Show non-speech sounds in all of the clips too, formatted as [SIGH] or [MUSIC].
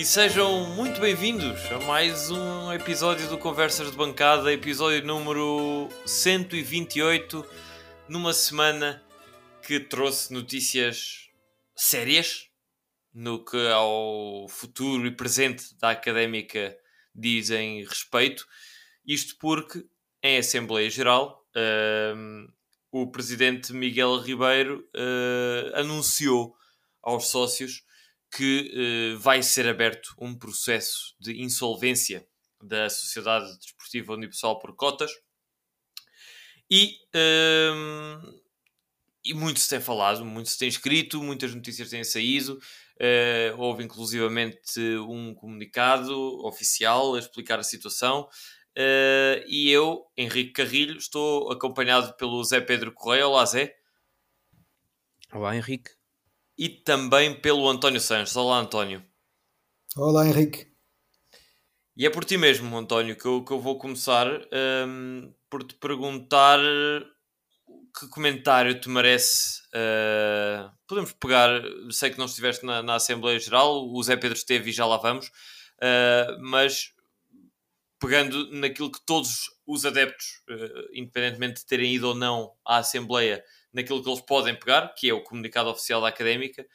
E sejam muito bem-vindos a mais um episódio do Conversas de Bancada, episódio número 128, numa semana que trouxe notícias sérias no que ao futuro e presente da académica dizem respeito. Isto porque, em Assembleia Geral, uh, o presidente Miguel Ribeiro uh, anunciou aos sócios que uh, vai ser aberto um processo de insolvência da Sociedade Desportiva Unipessoal por cotas e, uh, e muito se tem falado, muito se tem escrito, muitas notícias têm saído. Uh, houve inclusivamente um comunicado oficial a explicar a situação. Uh, e eu, Henrique Carrilho, estou acompanhado pelo Zé Pedro Correia. Olá, Zé. Olá, Henrique e também pelo António Sanches. Olá, António. Olá, Henrique. E é por ti mesmo, António, que eu, que eu vou começar um, por te perguntar que comentário te merece. Uh, podemos pegar, sei que não estiveste na, na, Assembleia Geral, o Zé Pedro esteve e já lá vamos, uh, mas pegando naquilo que todos os adeptos, uh, independentemente de terem ido ou não à Assembleia, naquilo que eles podem pegar, que é o comunicado oficial da académica.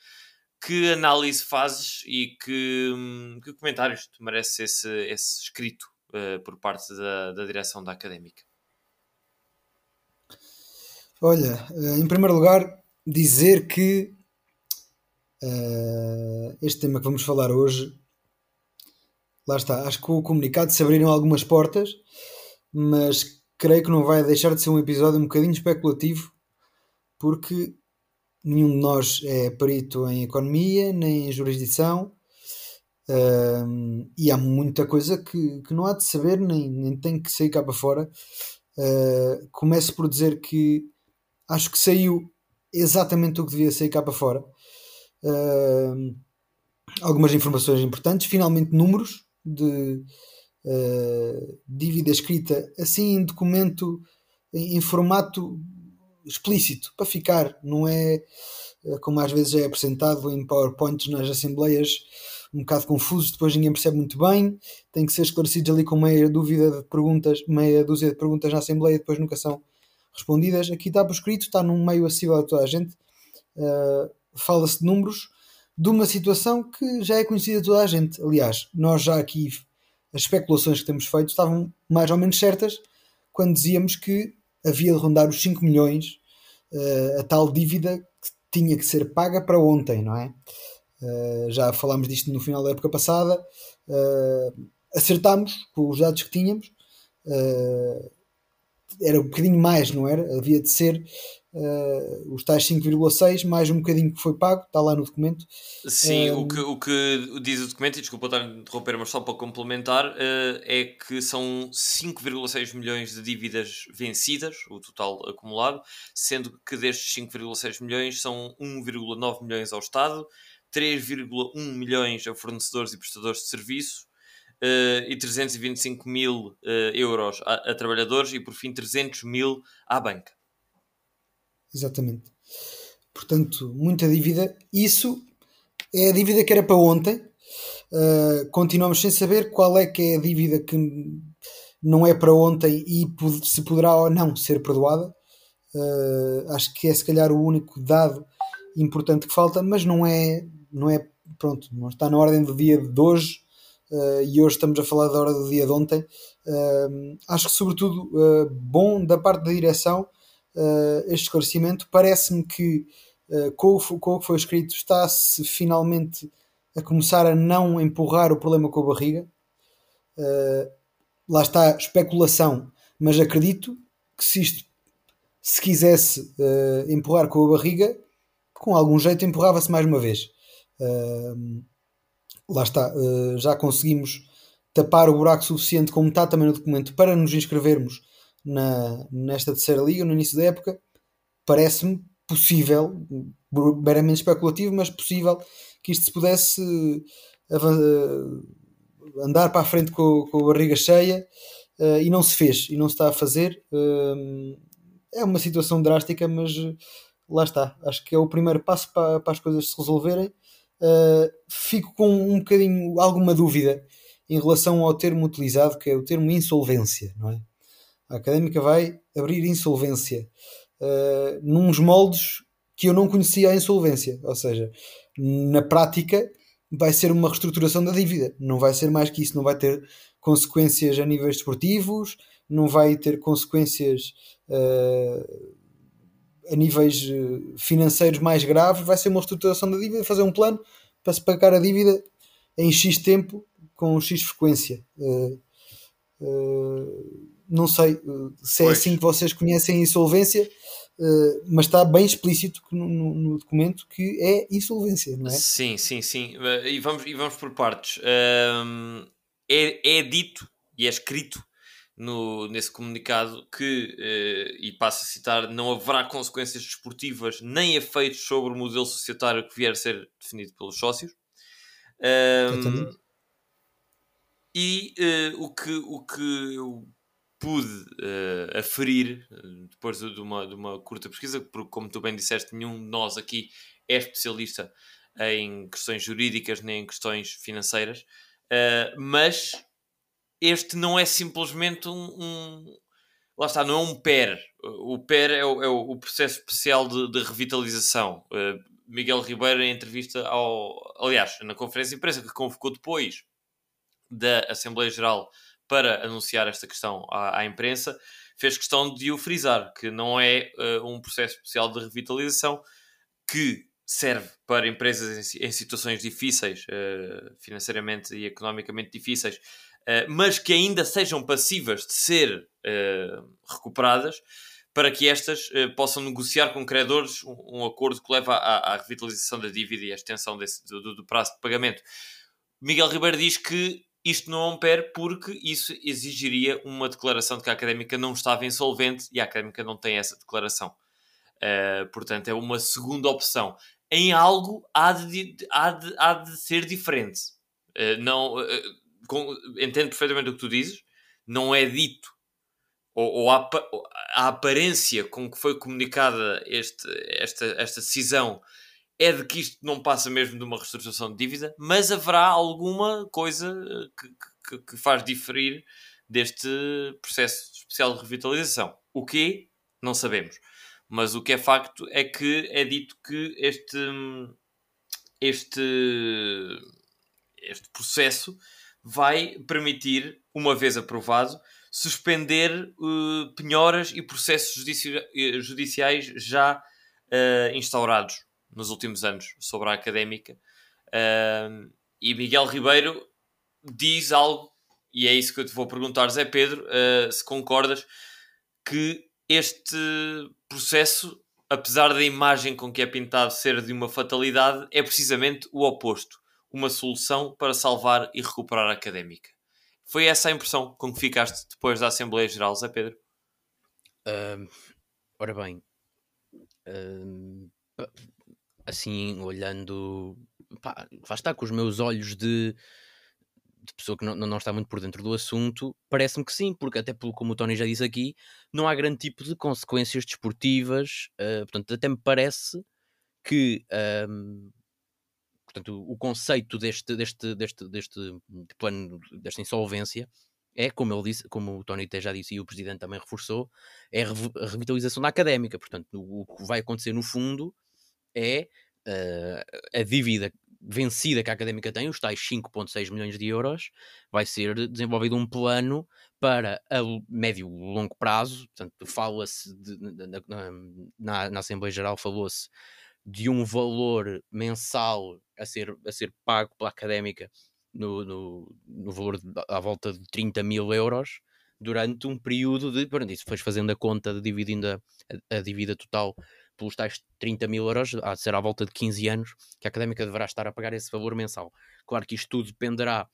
Que análise fazes e que, hum, que comentários te merece esse, esse escrito uh, por parte da, da direção da académica? Olha, eh, em primeiro lugar, dizer que uh, este tema que vamos falar hoje, lá está, acho que o comunicado se abriram algumas portas, mas creio que não vai deixar de ser um episódio um bocadinho especulativo porque nenhum de nós é perito em economia nem em jurisdição e há muita coisa que, que não há de saber nem, nem tem que sair cá para fora. Uh, começo por dizer que acho que saiu exatamente o que devia sair cá para fora. Uh, algumas informações importantes, finalmente números de uh, dívida escrita assim em documento em, em formato explícito, para ficar, não é eh, como às vezes é apresentado em PowerPoints nas assembleias, um bocado confusos, depois ninguém percebe muito bem, tem que ser esclarecidos ali com meia dúvida de perguntas, meia dúzia de perguntas na assembleia, depois nunca são respondidas. Aqui está por escrito, está num meio acessível a toda a gente. Uh, Fala-se de números de uma situação que já é conhecida a toda a gente. Aliás, nós já aqui, as especulações que temos feito estavam mais ou menos certas quando dizíamos que havia de rondar os 5 milhões uh, a tal dívida que tinha que ser paga para ontem, não é? Uh, já falámos disto no final da época passada, uh, acertámos com os dados que tínhamos, era um bocadinho mais, não era? Havia de ser uh, os tais 5,6 mais um bocadinho que foi pago, está lá no documento. Sim, um, o, que, o que diz o documento, e desculpa estar a interromper, mas só para complementar, uh, é que são 5,6 milhões de dívidas vencidas, o total acumulado, sendo que destes 5,6 milhões são 1,9 milhões ao Estado, 3,1 milhões a fornecedores e prestadores de serviço, Uh, e 325 mil uh, euros a, a, trabalhadores e por fim 300 mil à banca. Exatamente. Portanto, muita dívida. Isso é a dívida que era para ontem. Uh, continuamos sem saber qual é que é a dívida que não é para ontem e se poderá ou não ser perdoada. Uh, acho que é se calhar o único dado importante que falta, mas não é, não é pronto, não está na ordem do dia de hoje uh, e hoje estamos a falar da hora do dia de ontem. acho que sobretudo bom da parte da direção este esclarecimento. Parece-me que uh, com, o, que foi escrito está-se finalmente a começar a não empurrar o problema com a barriga. Uh, lá está especulação, mas acredito que se isto se quisesse empurrar com a barriga, com algum jeito empurrava-se mais uma vez. Lá está, já conseguimos tapar o buraco suficiente, como está também no documento, para nos inscrevermos na, nesta terceira liga, no início da época, parece-me possível, meramente especulativo, mas possível que isto se pudesse uh, andar para a frente com, com a barriga cheia uh, e não se fez, e não se está a fazer. É uma situação drástica, mas lá está. Acho que é o primeiro passo para, para as coisas se resolverem. fico com um bocadinho, alguma dúvida em relação ao termo utilizado, que é o termo insolvência, não é? A académica vai abrir insolvência uh, nos moldes que eu não conhecia a insolvência, ou seja, na prática vai ser uma reestruturação da dívida, não vai ser mais que isso, não vai ter consequências a níveis desportivos, não vai ter consequências uh, a níveis eh, financeiros mais graves, vai ser uma reestruturação da dívida, fazer um plano para se pagar a dívida em X tempo com X frequência. Uh, não sei se é pois. assim que vocês conhecem a insolvência, mas está bem explícito no, no, documento que é insolvência, não é? Sim, sim, sim. E vamos, e vamos por partes. é, é dito e é escrito no, nesse comunicado que, eh, e passo a citar, não haverá consequências desportivas nem efeitos sobre o modelo societário que vier a ser definido pelos sócios. Um, e uh, o, que, o que eu pude uh, aferir uh, depois de uma, de uma curta pesquisa, porque, como tu bem disseste, nenhum de nós aqui é especialista em questões jurídicas nem em questões financeiras, uh, mas este não é simplesmente um, um, lá está, não é um PER. O PER é o, é o processo especial de, de revitalização. Uh, Miguel Ribeiro, em entrevista ao. Aliás, na conferência de imprensa que convocou depois da Assembleia Geral para anunciar esta questão à, à imprensa, fez questão de o frisar, que não é uh, um processo especial de revitalização que serve para empresas em, em situações difíceis, uh, financeiramente e economicamente difíceis, uh, mas que ainda sejam passivas de ser recuperadas, para que estas possam negociar com credores um, um acordo que leva à, à, revitalização da dívida e à extensão desse, do, do, prazo de pagamento. Miguel Ribeiro diz que isto não é um PER porque isso exigiria uma declaração de que a académica não estava insolvente e a académica não tem essa declaração. Uh, portanto, é uma segunda opção em algo há de, há de, há de ser diferente. Uh, não, uh, com, entendo perfeitamente o que tu dizes, não é dito, ou, ou a, a, aparência com que foi comunicada este, esta, esta decisão é de que isto não passa mesmo de uma reestruturação de dívida, mas haverá alguma coisa que, que, que faz diferir deste processo especial de revitalização. O que não sabemos. Mas o que é facto é que é dito que este, este, este processo vai permitir, uma vez aprovado, suspender uh, penhoras e processos judici eh, judiciais já uh, instaurados nos últimos anos sobre a académica. Uh, e Miguel Ribeiro diz algo, e é isso que eu te vou perguntar, Zé Pedro, se concordas, que este processo, apesar da imagem com que é pintado ser de uma fatalidade, é precisamente o oposto. Uma solução para salvar e recuperar a académica. Foi essa a impressão com que ficaste depois da Assembleia Geral, Zé Pedro? Uh, ora bem, uh, assim, olhando, pá, estar com os meus olhos de de pessoa que não, não está muito por dentro do assunto, parece-me que sim, porque até pelo como o Tony já disse aqui, não há grande tipo de consequências desportivas, uh, portanto, até me parece que um, portanto, o conceito deste, deste, deste, deste plano, desta insolvência, é, como ele disse, como o Tony até já disse e o Presidente também reforçou, é a revitalização da académica. Portanto, o, que vai acontecer no fundo é uh, a dívida vencida que a Académica tem, os tais 5.6 milhões de euros, vai ser desenvolvido um plano para a médio e longo prazo, portanto fala-se na, na, Assembleia Geral falou-se de um valor mensal a ser, a ser pago pela Académica no, no, no valor de, à volta de 30 mil euros durante um período de, pronto, isso foi fazendo a conta dividindo a, a, a dívida total pelos tais 30 mil euros, de ser à volta de 15 anos, que a académica deverá estar a pagar esse valor mensal. Claro que isto tudo dependerá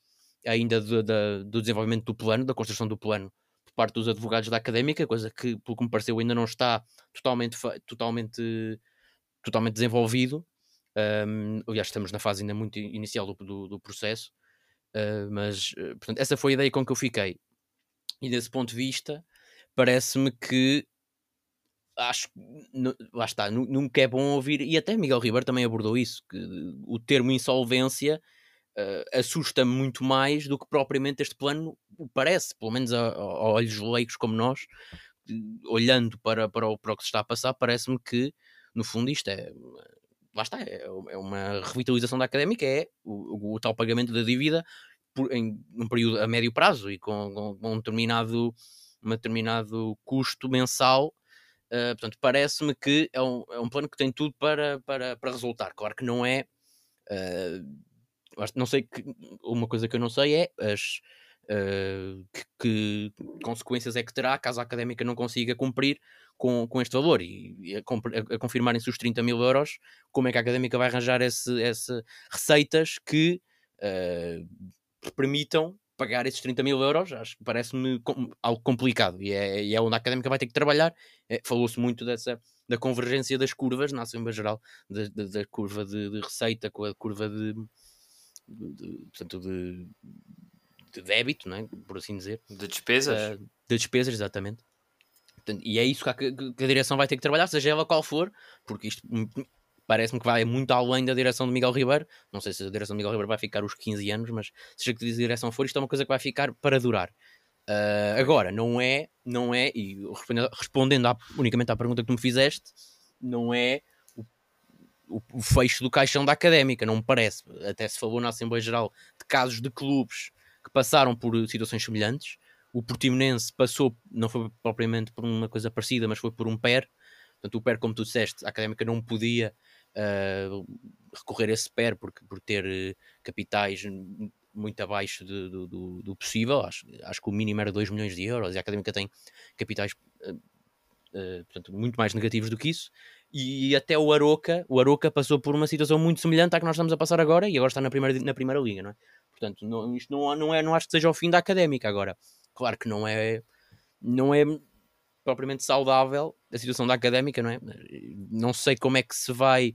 ainda do, do, desenvolvimento do plano, da construção do plano por parte dos advogados da académica, coisa que, pelo que me pareceu, ainda não está totalmente, totalmente, totalmente desenvolvido. Um, aliás, estamos na fase ainda muito inicial do, do, do processo, uh, mas uh, portanto, essa foi a ideia com que eu fiquei. E desse ponto de vista, parece-me que acho lá está, nunca é bom ouvir, e até Miguel Ribeiro também abordou isso, que o termo insolvência uh, assusta muito mais do que propriamente este plano parece, pelo menos a, a olhos leigos como nós, olhando para, para, o, para o que se está a passar, parece-me que no fundo isto é lá está, é, é uma revitalização da académica, é o, o, tal pagamento da dívida por, em um período a médio prazo e com, com um determinado, um determinado custo mensal Uh, portanto, parece-me que é um, é um plano que tem tudo para, para, para resultar. Claro que não é. Uh, não sei que. Uma coisa que eu não sei é as. Uh, que, que, consequências é que terá caso a académica não consiga cumprir com, com este valor e, e a, a, confirmarem-se os 30 mil euros, como é que a académica vai arranjar esse, esse receitas que permitam pagar esses 30 mil euros, acho que parece-me com, algo complicado e é, e é onde a académica vai ter que trabalhar. É, Falou-se muito dessa da convergência das curvas na Assembleia Geral, da, da, da curva de, de, receita com a curva de, de, portanto, de, de débito, não é? por assim dizer. De despesas? Uh, de despesas, exatamente. Portanto, e é isso que a, que a direção vai ter que trabalhar, seja ela qual for, porque isto parece-me que vai muito além da direção de Miguel Ribeiro. Não sei se a direção de Miguel Ribeiro vai ficar os 15 anos, mas seja que direção for, isto é uma coisa que vai ficar para durar. Uh, agora, não é, não é, e respondendo, à, unicamente à pergunta que tu me fizeste, não é o, o, fecho do caixão da académica, não me parece. Até se falou na Assembleia Geral de casos de clubes que passaram por situações semelhantes. O Portimonense passou, não foi propriamente por uma coisa parecida, mas foi por um PER. Portanto, o PER, como tu disseste, a académica não podia uh, recorrer a esse PER porque, por ter uh, capitais muito abaixo de, do, do, do, possível. Acho, acho que o mínimo era 2 milhões de euros e a académica tem capitais uh, portanto, muito mais negativos do que isso. E até o Aroca, o Aroca passou por uma situação muito semelhante à que nós estamos a passar agora e agora está na primeira, na primeira liga, não é? Portanto, não, isto não, não, é, não acho que seja o fim da académica agora. Claro que não é, não é propriamente saudável a situação da académica, não é? Não sei como é que se vai.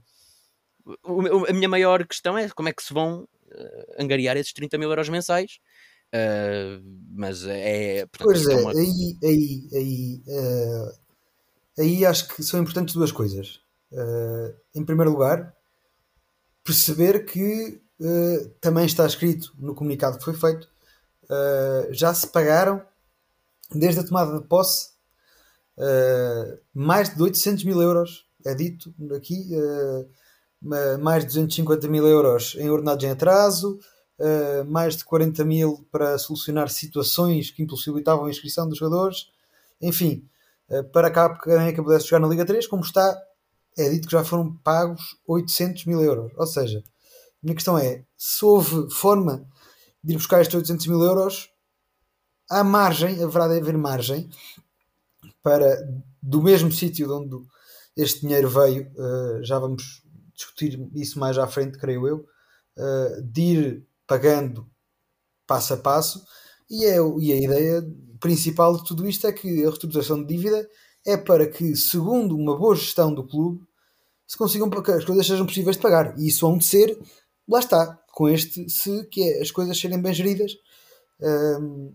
A minha maior questão é como é que se vão uh, angariar esses 30 mil euros mensais. Uh, mas é. Portanto, pois é, uma... aí, aí, aí, uh, aí acho que são importantes duas coisas. em primeiro lugar, perceber que também está escrito no comunicado que foi feito, já se pagaram desde a tomada de posse uh, mais de 800 mil euros, é dito aqui, uh, mais de 250 mil euros em ordenados em atraso, uh, mais de 40 mil para solucionar situações que impossibilitavam a inscrição dos jogadores, enfim, para cá porque a que pudesse jogar na Liga 3, como está, é dito que já foram pagos 800 mil euros. Ou seja, a minha questão é: se houve forma de ir buscar estes 800 mil euros, há margem, haverá de haver margem para do mesmo sítio de onde este dinheiro veio, uh, já vamos discutir isso mais à frente, creio eu, uh, de ir pagando passo a passo. E, é, e a ideia principal de tudo isto é que a reestruturação de dívida é para que, segundo uma boa gestão do clube, se consigam que as coisas sejam possíveis de pagar. E isso vão de ser, lá está, com este se que é as coisas serem bem geridas. Um,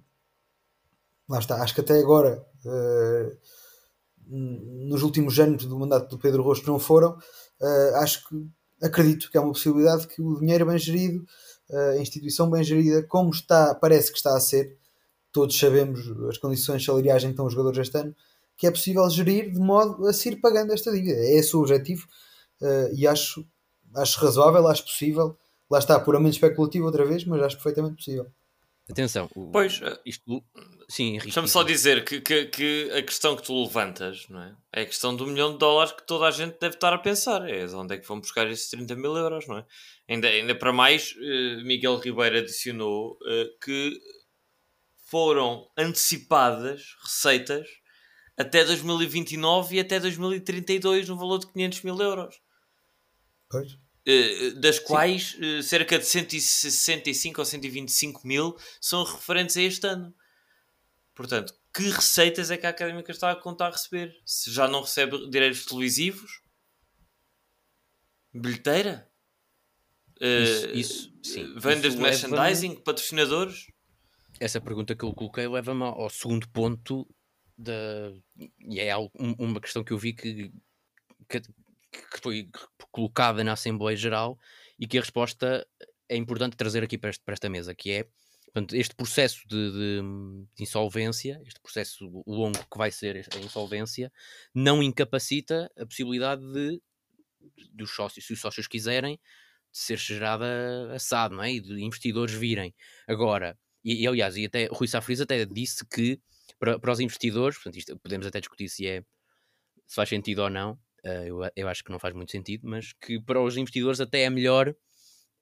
lá está, acho que até agora nos últimos anos do mandato do Pedro Rosto não foram, uh, acho que acredito que é uma possibilidade que o dinheiro bem gerido, uh, a instituição bem gerida, como está, parece que está a ser, todos sabemos as condições salariais em que estão os jogadores este ano, que é possível gerir de modo a se ir pagando esta dívida. É esse o objetivo e acho, acho razoável, acho possível. Lá está, puramente especulativo outra vez, mas acho perfeitamente possível. Atenção, o, pois, isto, sim, Deixa-me só dizer que, que, que, a questão que tu levantas não é? é a questão do milhão de dólares que toda a gente deve estar a pensar. É onde é que vão buscar esses 30 mil euros, não é? Ainda, ainda para mais, uh, Miguel Ribeiro adicionou uh, que foram antecipadas receitas até 2029 e até 2032 no valor de 500 mil euros. Pois. Eh, das quais uh, cerca de 165 ou 125 mil são referentes a este ano. Portanto, que receitas é que a Académica está a contar a receber? Se já não recebe direitos televisivos? Bilheteira? Uh, isso, isso, sim. Vendas de merchandising? Patrocinadores? Essa pergunta que eu coloquei leva-me ao segundo ponto da, e é algo, uma questão que eu vi que, que, que, foi colocada na Assembleia Geral e que a resposta é importante trazer aqui para esta mesa, que é portanto, este processo de, de, de, insolvência, este processo longo que vai ser a insolvência, não incapacita a possibilidade de dos sócios, se os sócios quiserem, de ser gerada assado, não é? E de investidores virem. Agora, e, e aliás, e até Rui Safriz até disse que para, para os investidores, portanto, isto, podemos até discutir se é se faz sentido ou não, uh, eu, eu acho que não faz muito sentido, mas que para os investidores até é melhor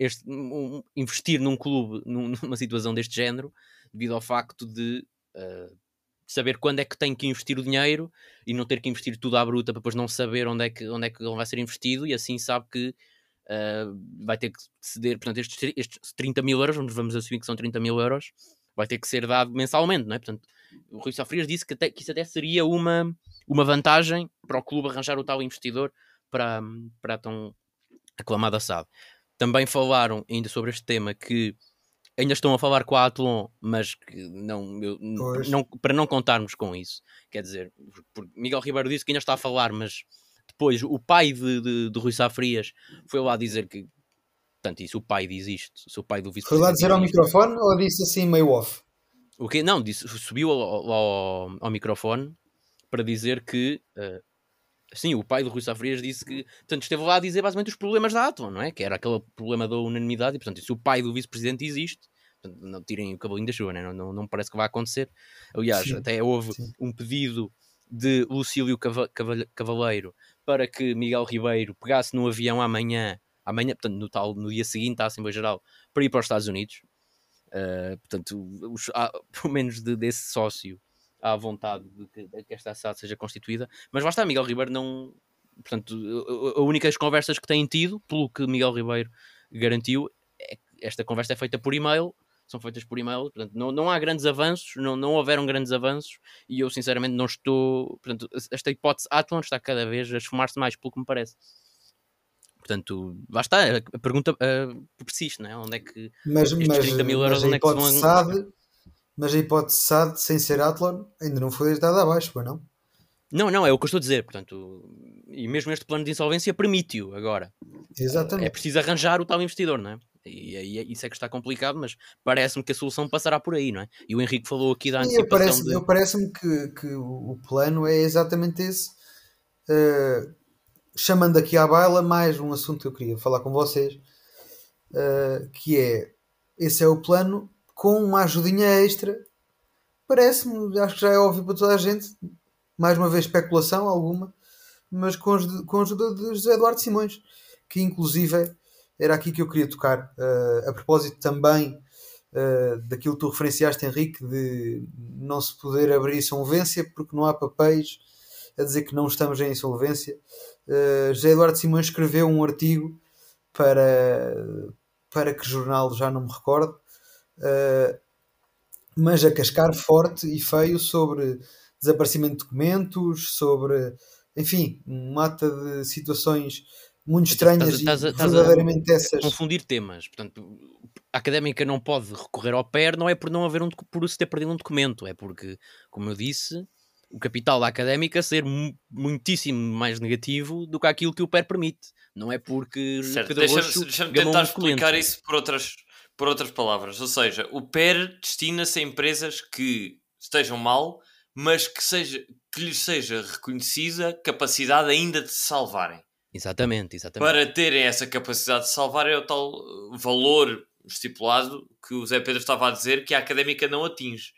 este, um, investir num clube num, [LAUGHS] numa situação deste género, devido ao facto de uh, saber quando é que tem que investir o dinheiro e não ter que investir tudo à bruta para depois não saber onde é que, onde é que ele vai ser investido e assim sabe que uh, vai ter que ceder, portanto, estes, estes 30 mil euros, vamos assumir que são 30 mil euros, vai ter que ser dado mensalmente, não é? Portanto, o Rui Sofrias disse que, até, que isso até seria uma, uma vantagem para o clube arranjar o tal investidor para, para tão aclamada SAD. Também falaram ainda sobre este tema que ainda estão a falar com a Athlon, mas que não, eu, não, para não contarmos com isso. Quer dizer, Miguel Ribeiro disse que ainda está a falar, mas depois o pai de, de, de Rui Safrias foi lá dizer que. Portanto, isso o pai diz isto. O pai do vice Foi lá dizer ao microfone ou disse assim meio off? O quê? Não, disse, subiu ao, ao, ao microfone para dizer que. Uh, sim, o pai do Rui Safrias disse que. Portanto, esteve lá a dizer basicamente os problemas da Atom, não é? Que era aquele problema da unanimidade. E, portanto, se o pai do vice-presidente existe, portanto, não tirem o cabelinho da chuva, né? não, não, não parece que vai acontecer. Aliás, sim, até houve sim. um pedido de Lucílio Cavaleiro para que Miguel Ribeiro pegasse no avião amanhã, amanhã, portanto, no, tal, no dia seguinte à Assembleia Geral, para ir para os Estados Unidos. Uh, portanto, os, há, [LAUGHS] pelo menos de, desse sócio há vontade de que, de que esta SAD seja constituída, mas basta Miguel Ribeiro não. Portanto, a únicas conversas que têm tido, pelo que Miguel Ribeiro garantiu, é que esta conversa é feita por e-mail, são feitas por e-mail, portanto, não, não há grandes avanços, não, não houveram grandes avanços, e eu sinceramente não estou. Portanto, esta hipótese Athlon está cada vez a esfumar-se mais, pelo que me parece. Portanto, lá está, a pergunta uh, persiste, não é? Onde é que mas, estes mas, 30 mil euros onde é que se vão... SAD, mas a hipótese SAD sem ser Athlon ainda não foi deitada abaixo, não? Não, não, é o que eu estou a dizer, portanto, e mesmo este plano de insolvência permite-o agora. Exatamente. É preciso arranjar o tal investidor, não é? E aí isso é que está complicado, mas parece-me que a solução passará por aí, não é? E o Henrique falou aqui da antecipação. Parece, de... Eu parece-me que, que o plano é exatamente esse. Uh, chamando aqui à baila mais um assunto que eu queria falar com vocês, uh, que é esse é o plano com uma ajudinha extra. Parece-me, acho que já é óbvio para toda a gente, mais uma vez especulação alguma, mas com, com a ajuda de José Eduardo Simões, que inclusive era aqui que eu queria tocar, uh, a propósito também uh, daquilo que tu referenciaste, Henrique, de não se poder abrir insolvência porque não há papéis a dizer que não estamos em insolvência. Uh, José Eduardo Simões escreveu um artigo para, para que jornal já não me recordo, uh, mas a cascar forte e feio sobre desaparecimento de documentos, sobre, enfim, uma mata de situações muito estranhas estás, estás, e verdadeiramente essas. Confundir temas. Portanto, a académica não pode recorrer ao PER, não é por não haver um por se ter perdido um documento, é porque, como eu disse, o capital da académica ser muitíssimo mais negativo do que aquilo que o PER permite. Não é porque certo. Deixa-me deixa tentar um explicar isso por outras, por outras palavras. Ou seja, o PER destina-se a empresas que estejam mal, mas que, seja, que lhes seja reconhecida capacidade ainda de se salvarem. Exatamente, exatamente. Para terem essa capacidade de salvar é o tal valor estipulado que o Zé Pedro estava a dizer que a académica não atinge.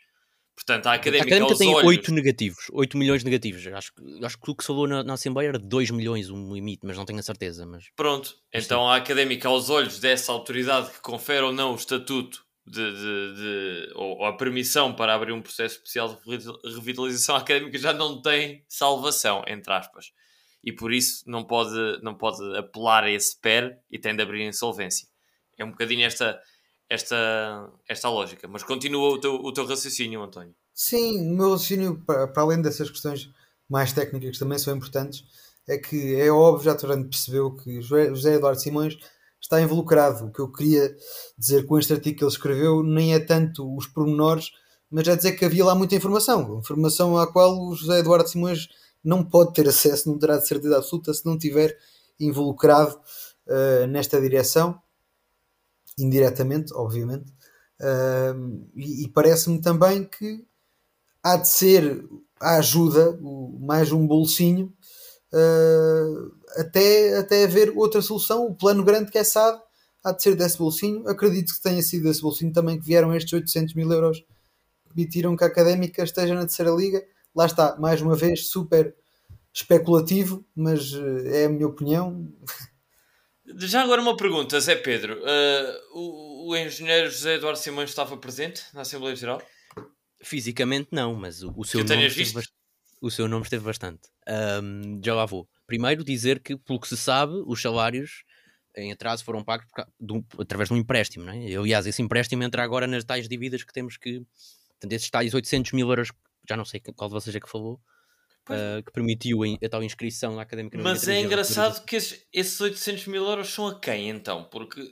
Portanto, a académica, a académica tem olhos... 8 negativos, 8 milhões negativos. Acho, acho que o que se falou na, na Assembleia era 2 milhões, um limite, mas não tenho a certeza. Mas... Pronto, então a académica, aos olhos dessa autoridade que confere ou não o estatuto de, de, de ou, ou, a permissão para abrir um processo especial de revitalização académica, já não tem salvação, entre aspas e por isso não pode, não pode apelar a esse PER e tem de abrir insolvência. É um bocadinho esta, esta, esta lógica. Mas continua o teu, o teu raciocínio, António. Sim, o meu raciocínio, para, para além dessas questões mais técnicas que também são importantes, é que é óbvio, já toda a percebeu que José Eduardo Simões está involucrado. O que eu queria dizer com este artigo que ele escreveu nem é tanto os pormenores, mas é dizer que havia lá muita informação, informação à qual o José Eduardo Simões não pode ter acesso, não terá de certeza absoluta se não tiver involucrado uh, nesta direção, indiretamente, obviamente. Uh, e, e parece-me também que há de ser a ajuda, o, mais um bolsinho, uh, até, até haver outra solução. O plano grande que é SAD há de ser desse bolsinho. Acredito que tenha sido desse bolsinho também que vieram estes 800 mil euros que permitiram que a Académica esteja na terceira liga. Lá está, mais uma vez, super especulativo, mas eh, é a minha opinião. [LAUGHS] Já agora uma pergunta, Zé Pedro. Uh, o, o, engenheiro José Eduardo Simões estava presente na Assembleia Geral? Fisicamente não, mas o, o seu nome esteve, o seu nome esteve bastante. Um, já lá vou. Primeiro dizer que, pelo que se sabe, os salários em atraso foram pagos através de um empréstimo. Não é? Aliás, esse empréstimo entra agora nas tais dívidas que temos que. Portanto, esses tais 800 mil euros, já não sei qual de vocês é que falou, uh, que permitiu a, a, tal inscrição na académica. Mas é engraçado que esses, esses 800 mil euros são a quem então? Porque eh,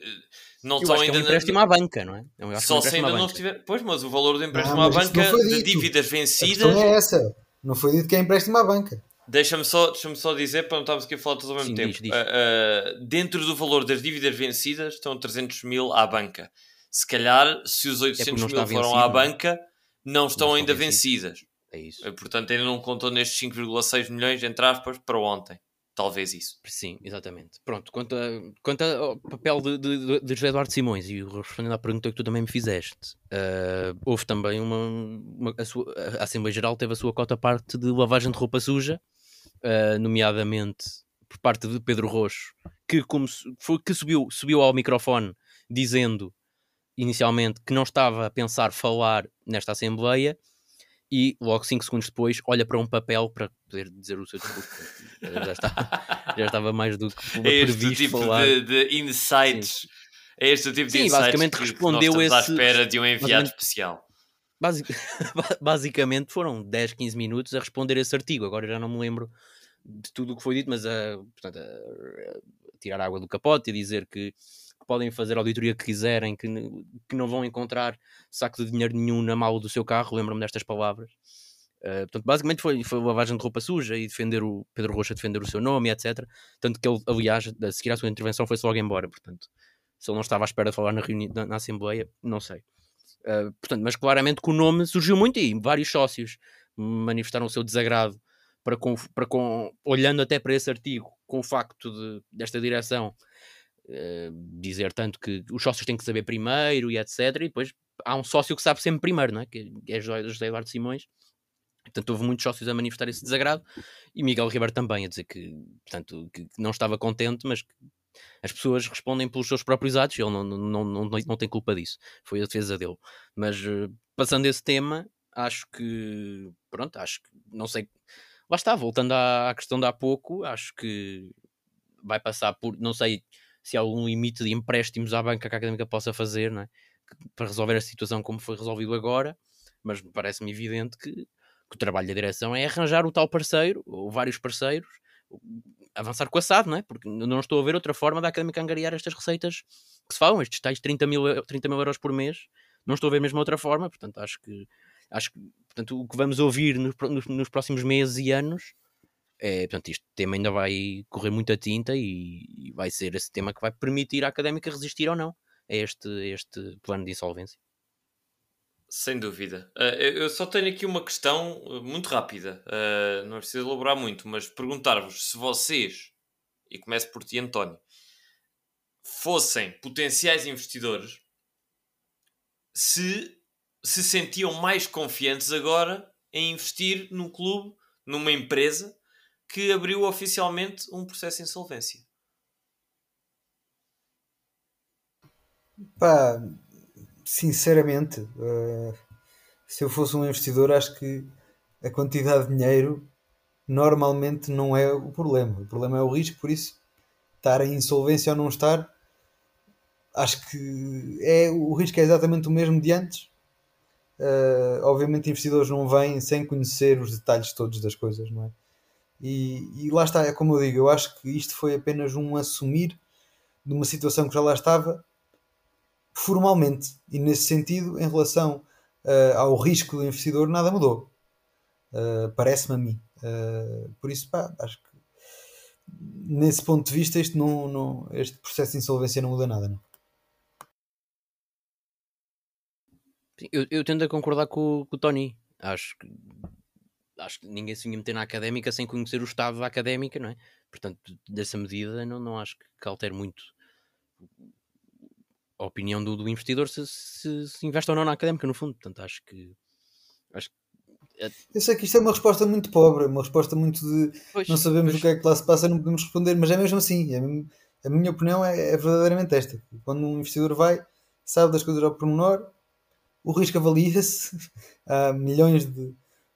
não estão ainda. É um empréstimo na... à banca, não é? é Só se ainda não estiver. Pois, mas o valor do empréstimo à banca de dívidas vencidas. A é essa. Não foi dito que é empréstimo à banca. Deixa-me só, deixa só dizer, para não estarmos aqui a falar todos ao mesmo Sim, tempo. Diz, diz. Uh, uh, dentro do valor das dívidas vencidas estão 300 mil à banca. Se calhar, se os 800 é mil foram vencido, à banca, não estão não ainda vencidas. É isso. Uh, portanto, ainda não contou nestes 5,6 milhões, entre aspas, para ontem. Talvez isso. Sim, exatamente. Pronto, quanto, a, quanto ao papel de, de, de José Eduardo Simões, e respondendo à pergunta que tu também me fizeste, uh, houve também uma. uma a, sua, a Assembleia Geral teve a sua cota parte de lavagem de roupa suja, uh, nomeadamente por parte de Pedro Roxo, que, como, foi, que subiu, subiu ao microfone dizendo inicialmente que não estava a pensar falar nesta Assembleia e logo 5 segundos depois olha para um papel para poder dizer o seu discurso. já, estava, [LAUGHS] já estava mais do que é este previsto tipo falar. De, de insights. Sim. É este o tipo de Sim, insights basicamente que, respondeu que nós estamos esse, à espera de um enviado especial. Basic, [LAUGHS] basicamente foram 10, 15 minutos a responder esse artigo. Agora já não me lembro de tudo o que foi dito, mas a, portanto, a, tirar água do capote e dizer que podem fazer a auditoria que quiserem, que, que não vão encontrar saco de dinheiro nenhum na mala do seu carro, lembro-me destas palavras. Uh, portanto, basicamente foi, foi lavagem de roupa suja e defender o Pedro Rocha defender o seu nome, etc. Tanto que ele, aliás, a seguir à sua intervenção, foi-se logo embora. Portanto, se ele não estava à espera de falar na, na, na Assembleia, não sei. Uh, portanto, mas claramente que o nome surgiu muito e vários sócios manifestaram o seu desagrado para com, para com, olhando até para esse artigo, com o facto de, desta direção eh, dizer tanto que os sócios têm que saber primeiro e etc. E depois há um sócio que sabe sempre primeiro, não é? que é José Eduardo Simões. Portanto, houve muitos sócios a manifestar esse desagrado e Miguel Ribeiro também a dizer que, portanto, que não estava contente, mas que as pessoas respondem pelos seus próprios atos e ele não, não, não, não, tem culpa disso. Foi a defesa dele. Mas eh, passando esse tema, acho que, pronto, acho que, não sei, lá está, voltando à questão de há pouco, acho que vai passar por, não sei se há algum limite de empréstimos à banca que a académica possa fazer não é? para resolver a situação como foi resolvido agora, mas parece-me evidente que, que, o trabalho da direção é arranjar o tal parceiro, ou vários parceiros, avançar com a SAD, não é? Porque não estou a ver outra forma da académica angariar estas receitas que se falam, estes tais 30 mil, 30 mil euros por mês, não estou a ver mesmo outra forma, portanto acho que, acho que portanto, o que vamos ouvir nos, nos, nos próximos meses e anos é, portanto, este tema ainda vai correr muita tinta e, e, vai ser esse tema que vai permitir à académica resistir ou não a este, a este plano de insolvência. Sem dúvida. Uh, eu só tenho aqui uma questão eh, muito rápida, uh, não preciso elaborar muito, mas perguntar-vos se vocês, e começo por ti, António, fossem potenciais investidores, se se sentiam mais confiantes agora em investir num clube, numa empresa que abriu oficialmente um processo de insolvência. Pá, sinceramente, uh, se eu fosse um investidor, acho que a quantidade de dinheiro normalmente não é o problema. O problema é o risco, por isso, estar em insolvência ou não estar, acho que é, o risco é exatamente o mesmo de antes. Uh, obviamente, investidores não vêm sem conhecer os detalhes todos das coisas, não é? E, e, lá está, é como eu digo, eu acho que isto foi apenas um assumir de uma situação que já lá estava formalmente. E nesse sentido, em relação uh, ao risco do investidor, nada mudou. Uh, Parece-me a mim. Uh, por isso, pá, acho que nesse ponto de vista, isto não, não, este processo de insolvência não muda nada. Não? Eu, eu tendo a concordar com, com o Tony. Acho que acho que ninguém se vinha meter na académica sem conhecer o estado da académica, não é? Portanto, dessa medida, não, não acho que altere muito a opinião do, do investidor se, se, se, investe ou não na académica, no fundo. Portanto, acho que. Acho que é... Eu sei que isto é uma resposta muito pobre, uma resposta muito de pois, não sabemos pois. o que é que lá se passa, não podemos responder, mas é mesmo assim. É mesmo, a minha opinião é, é, verdadeiramente esta. Quando um investidor vai, sabe das coisas ao pormenor, o risco avalia-se. [LAUGHS] Há milhões de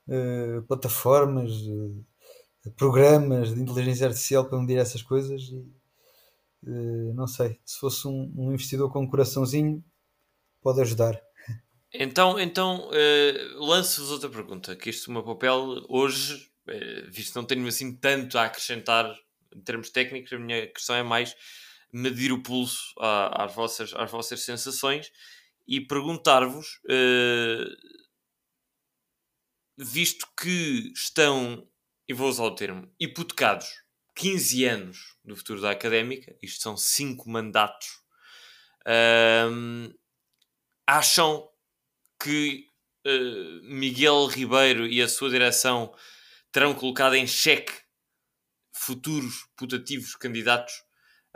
uh, plataformas, uh, programas de inteligência artificial para medir essas coisas e uh, não sei, se fosse um, um, investidor com um coraçãozinho pode ajudar. Então, então lanço-vos outra pergunta, que este meu papel hoje, visto que não tenho assim tanto a acrescentar em termos técnicos, a minha questão é mais medir o pulso às, vossas, às vossas sensações e perguntar-vos, uh, visto que estão e vou usar o termo, hipotecados 15 anos do futuro da académica, isto são 5 mandatos, um, acham que uh, Miguel Ribeiro e a sua direção terão colocado em xeque futuros putativos candidatos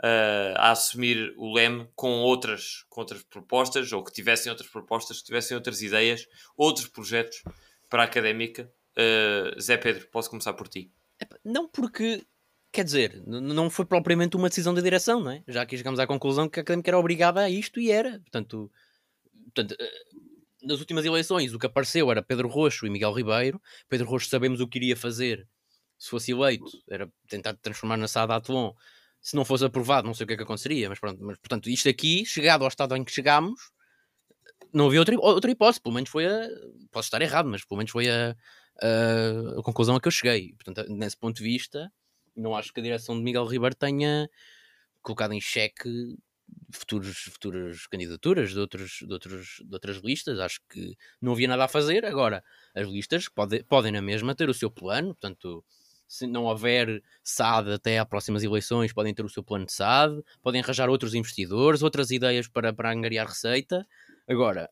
uh, a assumir o leme com outras, com outras propostas, ou que tivessem outras propostas, que tivessem outras ideias, outros projetos para a académica Uh, Zé Pedro, posso começar por ti? Não porque, quer dizer, não foi propriamente uma decisão da direção, não é? Já que chegamos à conclusão que a académica era obrigada a isto e era. Portanto, portanto uh, nas últimas eleições o que apareceu era Pedro Roxo e Miguel Ribeiro. Pedro Roxo sabemos o que iria fazer se fosse eleito, era tentar transformar na SAD Atlon. Se não fosse aprovado, não sei o que é que aconteceria, mas pronto. Mas, portanto, isto aqui, chegado ao estado em que chegámos, não havia outra, outra hipótese. Pelo menos foi a. Posso estar errado, mas pelo menos foi a, uh, a conclusão a que eu cheguei. Portanto, nesse ponto de vista, não acho que a direção de Miguel Ribeiro tenha colocado em xeque futuros, futuras candidaturas de, outros, de, outros, de outras listas. Acho que não havia nada a fazer. Agora, as listas pode, podem na mesma ter o seu plano, portanto, se não houver SAD até às próximas eleições, podem ter o seu plano de SAD, podem arranjar outros investidores, outras ideias para, para angariar receita. Agora,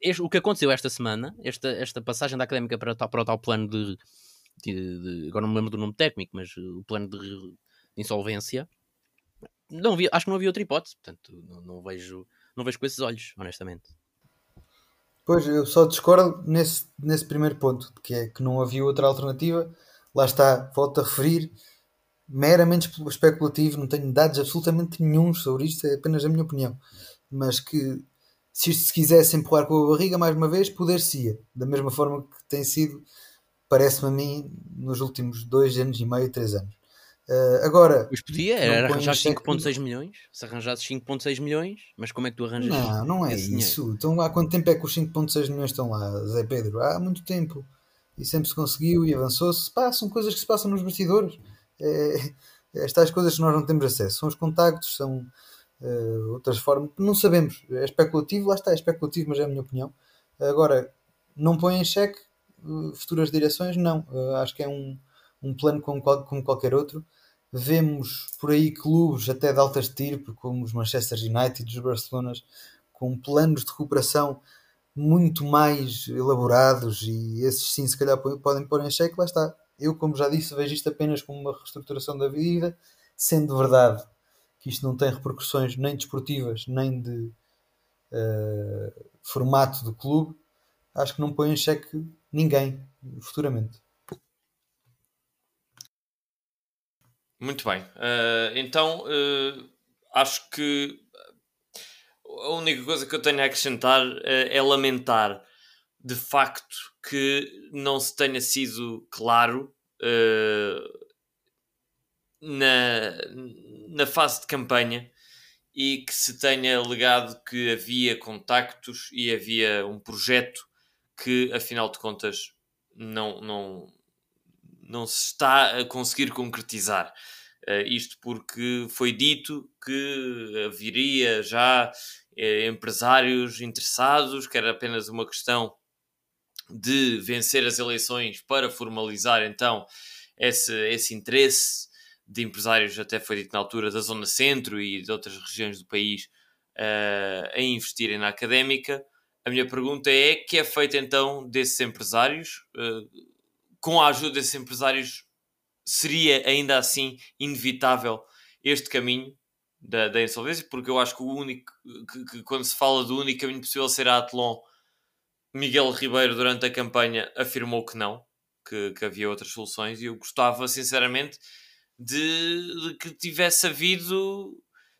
este, o que aconteceu esta semana, esta, esta passagem da académica para, para o tal plano de, de, de, Agora não me lembro do nome técnico, mas o plano de, de insolvência. Não vi, acho que não havia outra hipótese, portanto, não, não, vejo, não vejo com esses olhos, honestamente. Pois, eu só discordo nesse, nesse primeiro ponto, que é que não havia outra alternativa. Lá está, volto a referir, meramente especulativo, não tenho dados absolutamente nenhum sobre isto, é apenas a minha opinião. Mas que se isto se quisesse empurrar com a barriga, mais uma vez, poder-se-ia. Da mesma forma que tem sido, parece-me a mim, nos últimos dois anos e meio, três anos. Uh, agora. Pois podia, era arranjar 5,6 milhões. Se arranjasse 5,6 milhões, mas como é que tu arranjas? Não, não é isso. Dinheiro? Então há quanto tempo é que os 5,6 milhões estão lá, Zé Pedro? Há muito tempo. E sempre se conseguiu e avançou-se. Pá, são coisas que se passam nos bastidores. É, estas coisas que nós não temos acesso. São os contactos, são uh, outras formas, não sabemos, é especulativo, lá está, é especulativo, mas é a minha opinião. Agora, não põe em xeque uh, futuras direções, não, uh, acho que é um, um plano como, como qualquer outro. Vemos por aí clubes até de altas estirpe, como os Manchester United, os Barcelonas, com planos de recuperação muito mais elaborados e esses sim se calhar podem pôr em xeque, lá está. Eu, como já disse, vejo isto apenas como uma reestruturação da vida, sendo verdade que isto não tem repercussões nem desportivas, nem de uh, formato do clube, acho que não põe em xeque ninguém futuramente. Muito bem. Uh, então, uh, acho que a única coisa que eu tenho a acrescentar é lamentar de facto que não se tenha sido claro na, na fase de campanha e que se tenha alegado que havia contactos e havia um projeto que, afinal de contas, não, não, não se está a conseguir concretizar. Uh, isto porque foi dito que haveria já uh, empresários interessados, que era apenas uma questão de vencer as eleições para formalizar então esse, esse interesse de empresários, até foi dito na altura, da Zona Centro e de outras regiões do país uh, a investirem na académica. A minha pergunta é: que é feito então desses empresários? Uh, com a ajuda desses empresários, seria ainda assim inevitável este caminho da, da insolvência? Porque eu acho que o único, que, que, quando se fala do único caminho possível ser a Atlon, Miguel Ribeiro, durante a campanha, afirmou que não, que, que havia outras soluções, e eu gostava, sinceramente, de, de que tivesse havido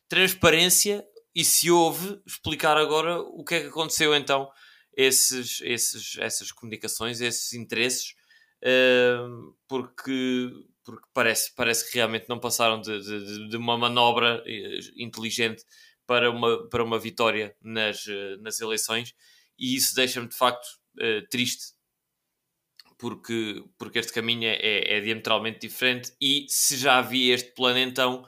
transparência e se houve, explicar agora o que é que aconteceu então esses, esses, essas comunicações, esses interesses, uh, porque, porque parece, parece que realmente não passaram de, de, de, uma manobra eh, inteligente para uma, para uma vitória nas, eh, nas eleições e isso deixa-me de facto uh, triste porque, porque este caminho é, é, é, diametralmente diferente e se já havia este plano então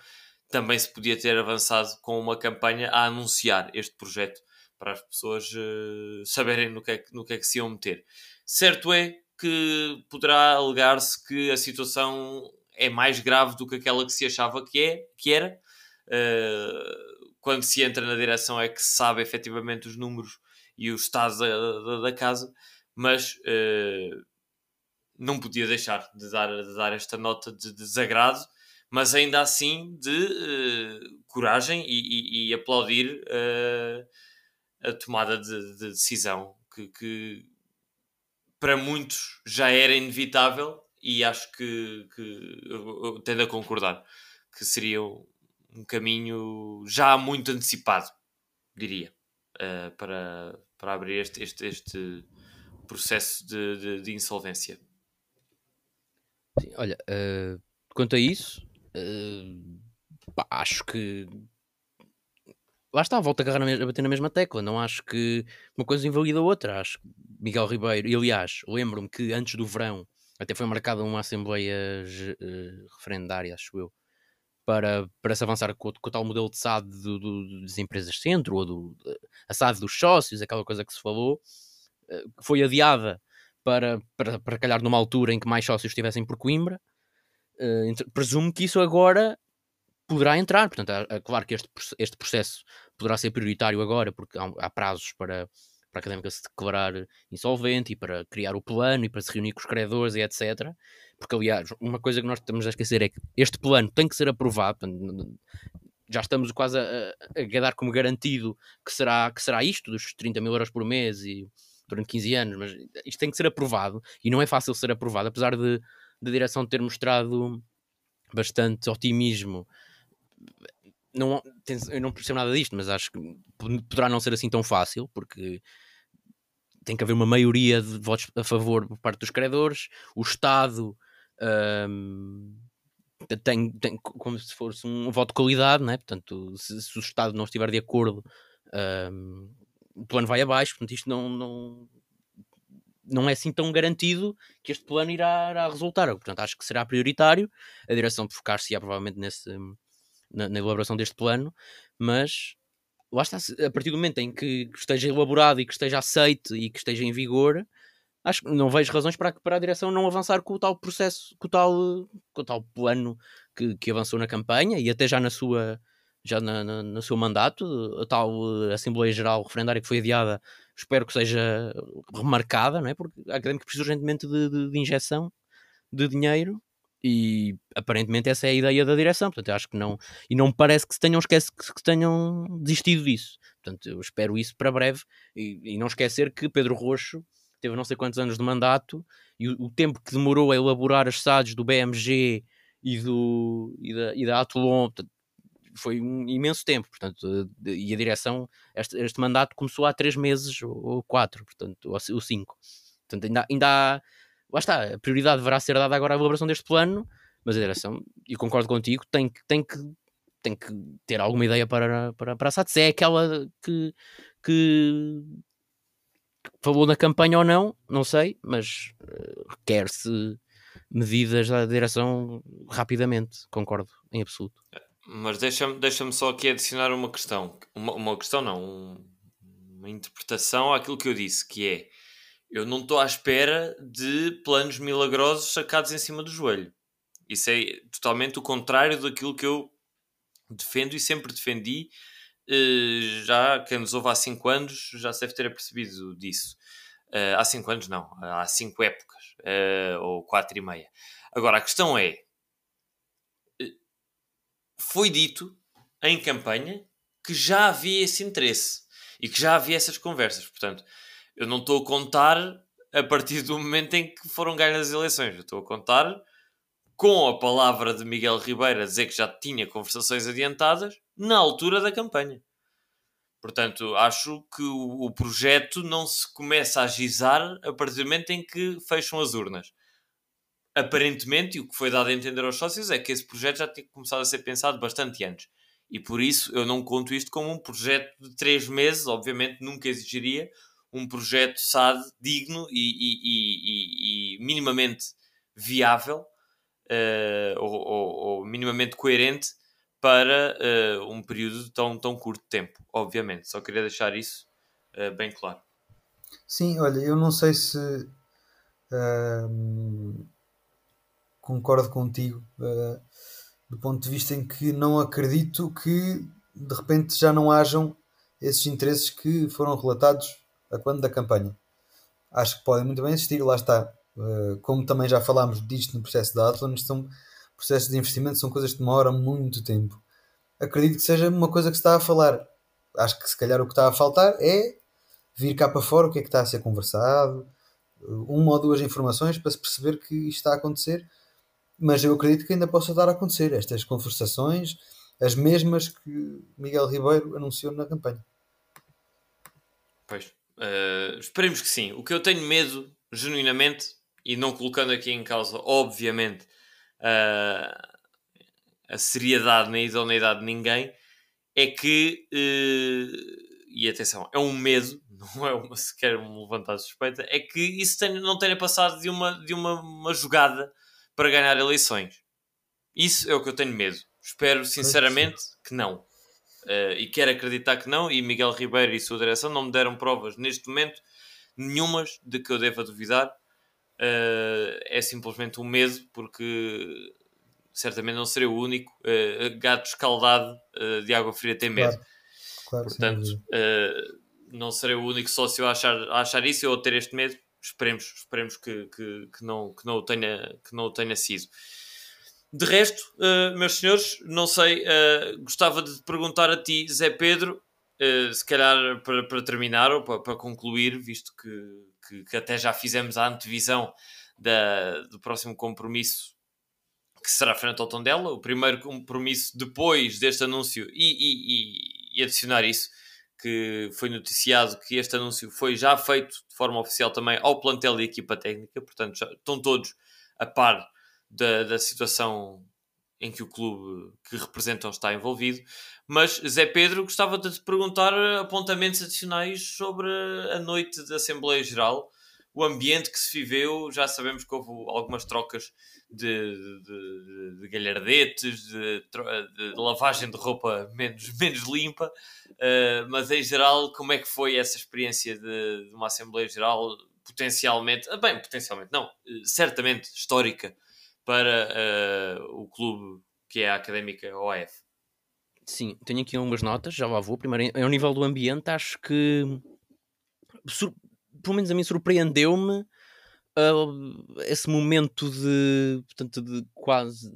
também se podia ter avançado com uma campanha a anunciar este projeto para as pessoas uh, saberem no que, é, no que é que se iam meter. Certo é que poderá alegar-se que a situação é mais grave do que aquela que se achava que, é, que era. Uh, quando se entra na direção é que se sabe efetivamente os números e o estado da, da, da casa, mas uh, não podia deixar de dar, de dar esta nota de desagrado, mas ainda assim de uh, coragem e, e, e aplaudir uh, a tomada de, de decisão que, que, para muitos já era inevitável e acho que, que eu, eu tendo a concordar que seria um caminho já muito antecipado, diria, uh, para, para abrir este, este, este processo de, de, de insolvência. Sim, olha, uh, quanto a isso, uh, pá, acho que lá está, volta a, a bater na mesma tecla. Não acho que uma coisa invalida a outra. Acho que Miguel Ribeiro, e aliás, lembro-me que antes do verão até foi marcada uma assembleia uh, referendária, acho eu, para, para se avançar com, com o tal modelo de SAD do, do, das empresas centro, ou do, a SAD dos sócios, aquela coisa que se falou, uh, foi adiada para, para, para calhar numa altura em que mais sócios estivessem por Coimbra. Uh, presumo que isso agora poderá entrar. Portanto, é, é, claro que este, este processo poderá ser prioritário agora, porque há, há prazos para, para a académica se declarar insolvente e para criar o plano e para se reunir com os credores e etc. Porque, aliás, uma coisa que nós estamos a esquecer é que este plano tem que ser aprovado. Já estamos quase a, a, a dar como garantido que será, que será isto, dos 30 mil euros por mês e durante 15 anos, mas isto tem que ser aprovado e não é fácil ser aprovado, apesar de, de a direção ter mostrado bastante otimismo. Não, eu não percebo nada disto, mas acho que poderá não ser assim tão fácil, porque tem que haver uma maioria de votos a favor por parte dos credores, o Estado hum, tem, tem como se fosse um voto de qualidade, né? portanto, se, se o Estado não estiver de acordo, hum, o plano vai abaixo, portanto isto não, não, não é assim tão garantido que este plano irá, irá resultar. Portanto, acho que será prioritário a direção focar-se provavelmente nesse, na, na, elaboração deste plano, mas lá está, a partir do momento em que esteja elaborado e que esteja aceite e que esteja em vigor, acho que não vejo razões para, para a direção não avançar com o tal processo, com o tal, com o tal plano que, que avançou na campanha e até já na sua já na, na, no seu mandato, a tal eh, Assembleia Geral referendária que foi adiada, espero que seja remarcada, não é? porque a Académica precisa urgentemente de, de, de, injeção de dinheiro e aparentemente essa é a ideia da direção, portanto acho que não, e não me parece que se tenham, esquece, que tenham desistido disso, portanto eu espero isso para breve e, e não esquecer que Pedro Roxo teve não sei quantos anos de mandato e o, o tempo que demorou a elaborar as SADs do BMG e, do, e da, e da Atulon, foi um imenso tempo, portanto, e a direção, este, este mandato começou há três meses ou quatro, portanto, ou, cinco. Portanto, ainda, ainda há, lá está, a prioridade deverá ser dada agora à elaboração deste plano, mas a direção, e concordo contigo, tem que, tem que, tem que ter alguma ideia para, para, para a SAT, se é aquela que, que falou na campanha ou não, não sei, mas uh, requer-se medidas da direção rapidamente, concordo em absoluto. Mas deixa-me deixa só aqui adicionar uma questão. Uma, uma questão não, um, uma interpretação àquilo que eu disse, que é Eu não estou à espera de planos milagrosos sacados em cima do joelho. Isso é totalmente o contrário daquilo que eu defendo e sempre defendi. Uh, já quem nos ouve há 5 anos já se deve ter apercebido disso. Uh, há 5 anos não, há 5 épocas, uh, ou 4 e meia. Agora, a questão é, foi dito em campanha que já havia esse interesse e que já havia essas conversas. Portanto, eu não estou a contar a partir do momento em que foram ganhas as eleições. Eu estou a contar com a palavra de Miguel Ribeiro a dizer que já tinha conversações adiantadas na altura da campanha. Portanto, acho que o, projeto não se começa a agizar a partir do momento em que fecham as urnas. Aparentemente, e o que foi dado a entender aos sócios é que esse projeto já tinha começado a ser pensado bastante antes. E por isso eu não conto isto como um projeto de três meses, obviamente nunca exigiria um projeto SAD digno e, e, e, e minimamente viável uh, ou, ou, ou, minimamente coerente para uh, um período tão, tão curto de tempo, obviamente. Só queria deixar isso uh, bem claro. Sim, olha, eu não sei se uh, concordo contigo do ponto de vista em que não acredito que de repente já não hajam esses interesses que foram relatados a quando da campanha. Acho que podem muito bem existir, lá está. Eh, como também já falámos disto no processo da Atlas, são processos de investimento, são coisas que demoram muito tempo. Acredito que seja uma coisa que se está a falar. Acho que se calhar o que está a faltar é vir cá para fora o que é que está a ser conversado, uma ou duas informações para se perceber que isto está a acontecer mas eu acredito que ainda possa dar a acontecer estas conversações, as mesmas que Miguel Ribeiro anunciou na campanha. Pois, uh, esperemos que sim. O que eu tenho medo, genuinamente, e não colocando aqui em causa, obviamente, uh, a seriedade nem a idoneidade de ninguém, é que, uh, e atenção, é um medo, [LAUGHS] não é uma, sequer uma levantada suspeita, é que isso tenha, não tenha passado de uma, de uma, uma jogada para ganhar eleições. Isso é o que eu tenho medo. Espero sinceramente que não. Uh, e quero acreditar que não. E Miguel Ribeiro e sua direção não me deram provas neste momento nenhumas de que eu deva duvidar. Uh, é simplesmente um medo, porque certamente não serei o único uh, gato escaldado de água fria tem medo. Claro. Claro, Portanto, não serei o único sócio a achar, a achar isso ou a ter este medo esperemos, esperemos que, que, que, não, que, não o tenha, que não o tenha sido. De resto, uh, meus senhores, não sei, uh, gostava de perguntar a ti, Zé Pedro, uh, se calhar para, para terminar ou para, para concluir, visto que, que, até já fizemos a antevisão da, do próximo compromisso que será frente ao Tondela, o primeiro compromisso depois deste anúncio e, e, e, e adicionar isso que foi noticiado que este anúncio foi já feito de forma oficial também ao plantel e equipa técnica, portanto já estão todos a par da, da situação em que o clube que representam está envolvido. Mas, Zé Pedro, gostava de te perguntar apontamentos adicionais sobre a noite da Assembleia Geral o ambiente que se viveu, já sabemos que houve algumas trocas de, de, de, de galhardetes, de, de, lavagem de roupa menos, [LAUGHS] menos limpa, uh, mas em geral, como é que foi essa experiência de, uma Assembleia Geral potencialmente, ah, bem, potencialmente não, eh, certamente histórica para uh, o clube que é a Académica OAF? Sim, tenho aqui algumas notas, já lá vou. Primeiro, ao nível do ambiente, acho que pelo menos a mim surpreendeu-me uh, esse momento de, portanto, de quase.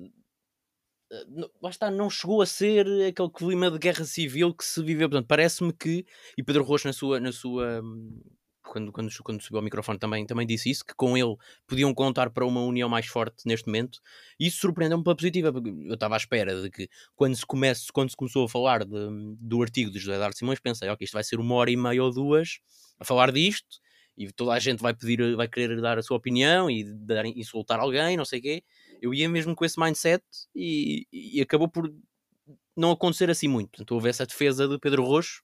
Uh, lá está, não chegou a ser aquele clima de guerra civil que se viveu. Portanto, parece-me que, e Pedro Rocha, na sua, na sua quando, quando, quando subiu ao microfone também, também disse isso, que com ele podiam contar para uma união mais forte neste momento. Isso surpreendeu-me pela positiva, porque eu estava à espera de que quando se, comece, quando se começou a falar de, do artigo de José Eduardo Simões, pensei, ok, isto vai ser uma hora e meia ou duas a falar disto, e toda a gente vai pedir, vai querer dar a sua opinião e dar, insultar alguém, não sei o quê. Eu ia mesmo com esse mindset e, e acabou por não acontecer assim muito. Portanto, houve essa defesa de Pedro Roxo,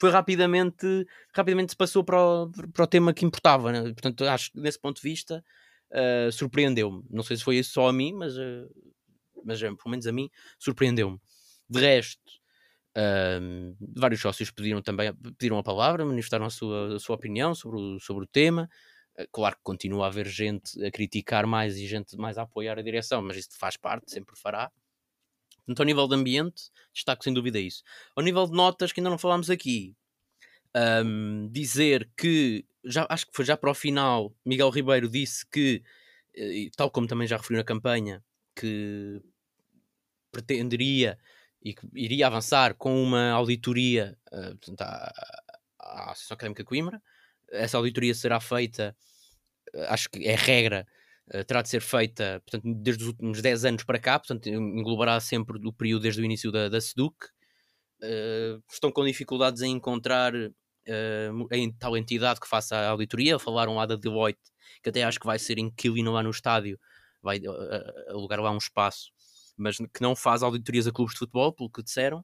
foi rapidamente, rapidamente se passou para o, para o tema que importava. Né? Portanto, acho que nesse ponto de vista uh, surpreendeu-me. Não sei se foi isso só a mim, mas, uh, mas uh, pelo menos a mim surpreendeu-me. De resto, Vários sócios pediram também pediram a palavra, manifestaram a sua, a sua opinião sobre o, sobre o tema. Uh, claro que continua a haver gente a criticar mais e gente mais a apoiar a direção, mas isso faz parte, sempre fará. Então, ao nível de ambiente, destaco sem dúvida isso. Ao nível de notas, que ainda não falámos aqui, um, dizer que, já, acho que foi já para o final, Miguel Ribeiro disse que, eh, tal como também já referiu na campanha, que pretenderia e que iria avançar com uma auditoria uh, portanto, à, à Associação Académica Coimbra. Essa auditoria será feita, uh, acho que é regra, uh, terá de ser feita portanto, desde os últimos 10 anos para cá, portanto, englobará sempre o período desde o início da, da SEDUC. estão com dificuldades em encontrar em tal entidade que faça a auditoria. Falaram lá da Deloitte, que até acho que vai ser inquilino lá no estádio, vai alugar lá um espaço mas que não faz auditorias a clubes de futebol, pelo que disseram.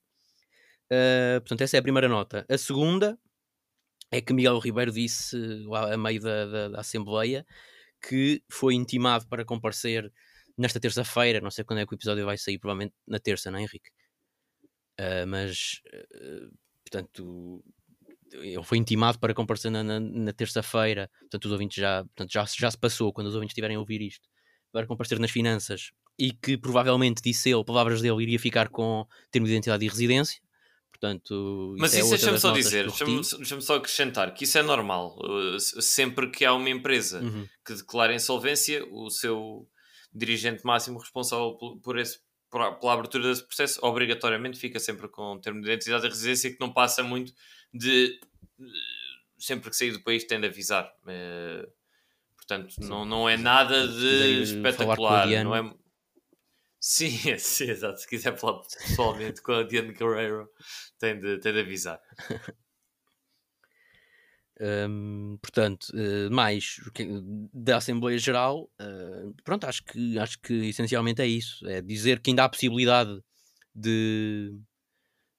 Uh, portanto, essa é a primeira nota. A segunda é que Miguel Ribeiro disse a meio da, da, da Assembleia que foi intimado para comparecer nesta terça-feira. Não sei quando é que o episódio vai sair, provavelmente na terça, não é, Henrique? Uh, mas, uh, portanto, ele foi intimado para comparecer na, na, na terça-feira. Portanto, os ouvintes já, portanto, já, já se passou quando os ouvintes estiverem a ouvir isto para comparecer nas finanças e que provavelmente, disse ele, palavras dele, iria ficar com termo de identidade e residência. Portanto, Mas isso, é deixa-me só dizer, deixa-me deixa só acrescentar que isso é normal. Uh, sempre que há uma empresa uhum. que declara insolvência, o seu dirigente máximo responsável por esse, pela abertura desse processo, obrigatoriamente fica sempre com termo de identidade e residência que não passa muito de sempre que sair do país tem de avisar. Uh, portanto, não, não é nada de espetacular. Não é, Sim, [LAUGHS] sim, exato. Se quiser falar pessoalmente com a Diane Guerrero, tem de, tem de avisar. Portanto, uh, mais da Assembleia Geral, uh, pronto, acho que, acho que essencialmente é isso: é dizer que ainda há possibilidade de,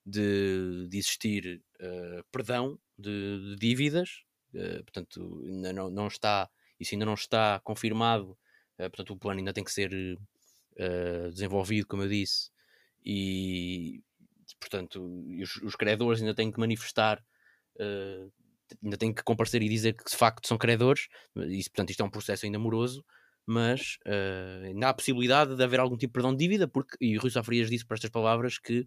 de, de existir uh, perdão de, de dívidas, portanto, ainda não, não está, isso ainda não está confirmado, portanto, o plano ainda tem que ser uh, desenvolvido, como eu disse, e portanto os, os credores ainda têm que manifestar, uh, ainda têm que comparecer e dizer que de facto são credores, e portanto isto é um processo ainda moroso, mas uh, ainda há a possibilidade de haver algum tipo de perdão de dívida, porque, e o Rui Safrias disse por estas palavras que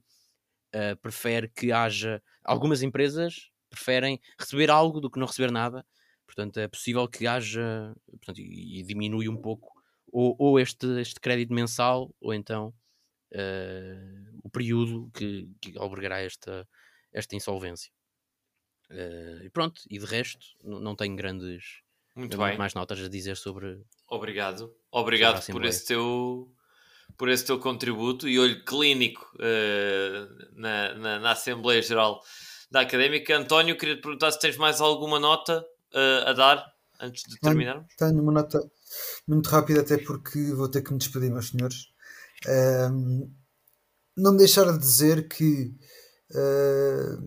uh, prefere que haja, algumas empresas preferem receber algo do que não receber nada, portanto é possível que haja, portanto, e diminui um pouco ou, ou este, este crédito mensal, ou então uh, o período que, que albergará esta, esta insolvência. Uh, e pronto, e de resto, não tenho grandes Muito bem. mais notas a dizer sobre. Obrigado, obrigado por esse teu por esse teu contributo e olho clínico uh, na, na, na, Assembleia Geral da Académica. António, queria te perguntar se tens mais alguma nota uh, a dar antes de terminarmos. Tenho uma nota muito rápido, até porque vou ter que me despedir, meus senhores. Um, não deixar de dizer que uh,